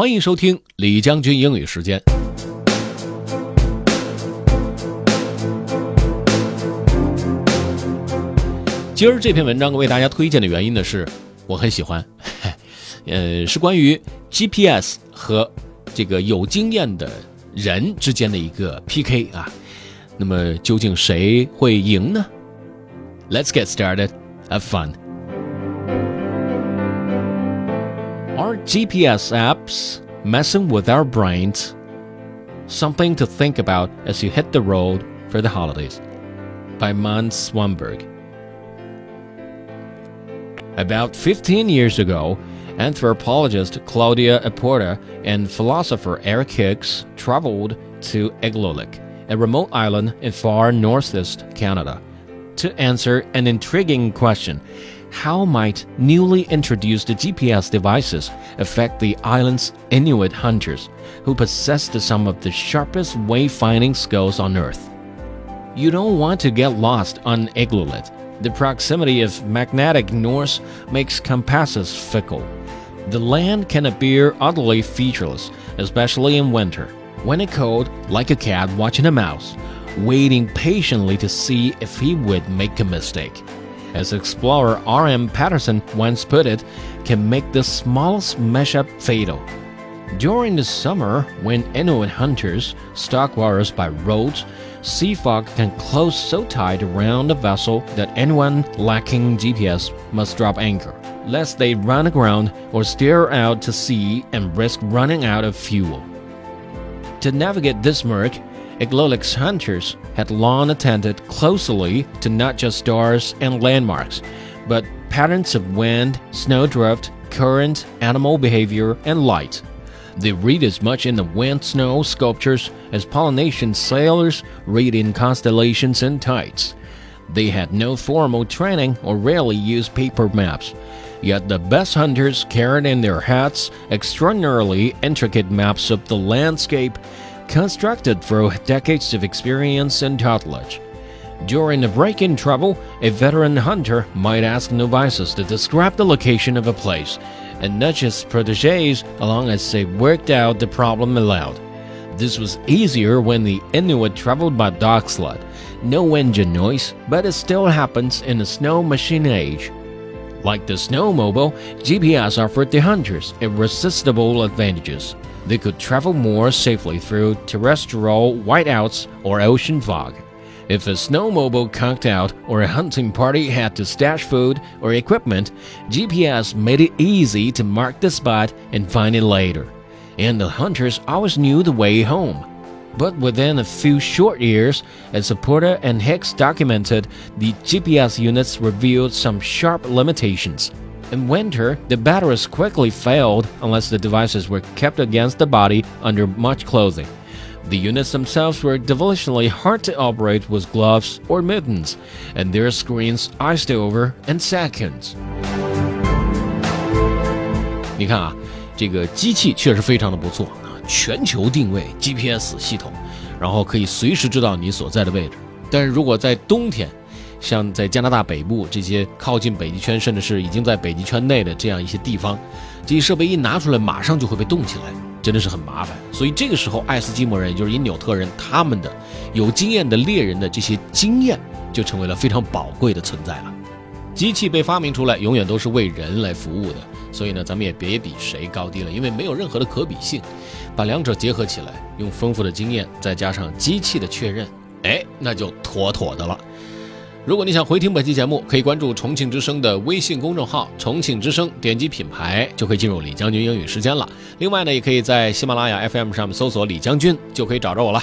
欢迎收听李将军英语时间。今儿这篇文章为大家推荐的原因呢，是我很喜欢，呃，是关于 GPS 和这个有经验的人之间的一个 PK 啊。那么究竟谁会赢呢？Let's get started. Have fun. Are GPS apps messing with our brains? Something to think about as you hit the road for the holidays. By Måns Swanberg. About 15 years ago, anthropologist Claudio Aporta and philosopher Eric Higgs traveled to Igloolik, a remote island in far northeast Canada, to answer an intriguing question how might newly introduced GPS devices affect the island's Inuit hunters, who possessed some of the sharpest wayfinding skills on Earth? You don't want to get lost on Igloolik the proximity of magnetic north makes compasses fickle. The land can appear utterly featureless, especially in winter, when it cold like a cat watching a mouse, waiting patiently to see if he would make a mistake. As explorer R.M. Patterson once put it, can make the smallest mess-up fatal. During the summer, when Inuit hunters stalk waters by roads, sea fog can close so tight around the vessel that anyone lacking GPS must drop anchor, lest they run aground or steer out to sea and risk running out of fuel. To navigate this murk, Igloolik's hunters had long attended closely to not just stars and landmarks, but patterns of wind, snowdrift, current, animal behavior, and light. They read as much in the wind snow sculptures as Polynesian sailors read in constellations and tides. They had no formal training or rarely used paper maps. Yet the best hunters carried in their hats extraordinarily intricate maps of the landscape constructed through decades of experience and tutelage. During a break in trouble, a veteran hunter might ask novices to describe the location of a place and nudge his proteges along as they worked out the problem aloud. This was easier when the Inuit traveled by dog sled. No engine noise, but it still happens in the snow machine age. Like the snowmobile, GPS offered the hunters irresistible advantages. They could travel more safely through terrestrial whiteouts or ocean fog. If a snowmobile conked out or a hunting party had to stash food or equipment, GPS made it easy to mark the spot and find it later. And the hunters always knew the way home. But within a few short years, as Aporta and Higgs documented, the GPS units revealed some sharp limitations. In winter, the batteries quickly failed unless the devices were kept against the body under much clothing. The units themselves were devilishly hard to operate with gloves or mittens, and their screens iced over in seconds. 你看啊，这个机器确实非常的不错全球定位 GPS 系统，然后可以随时知道你所在的位置。但是如果在冬天，像在加拿大北部这些靠近北极圈，甚至是已经在北极圈内的这样一些地方，这些设备一拿出来，马上就会被冻起来。真的是很麻烦，所以这个时候，爱斯基摩人，也就是因纽特人，他们的有经验的猎人的这些经验，就成为了非常宝贵的存在了。机器被发明出来，永远都是为人来服务的，所以呢，咱们也别比谁高低了，因为没有任何的可比性。把两者结合起来，用丰富的经验，再加上机器的确认，哎，那就妥妥的了。如果你想回听本期节目，可以关注重庆之声的微信公众号“重庆之声”，点击品牌就可以进入李将军英语时间了。另外呢，也可以在喜马拉雅 FM 上面搜索“李将军”，就可以找着我了。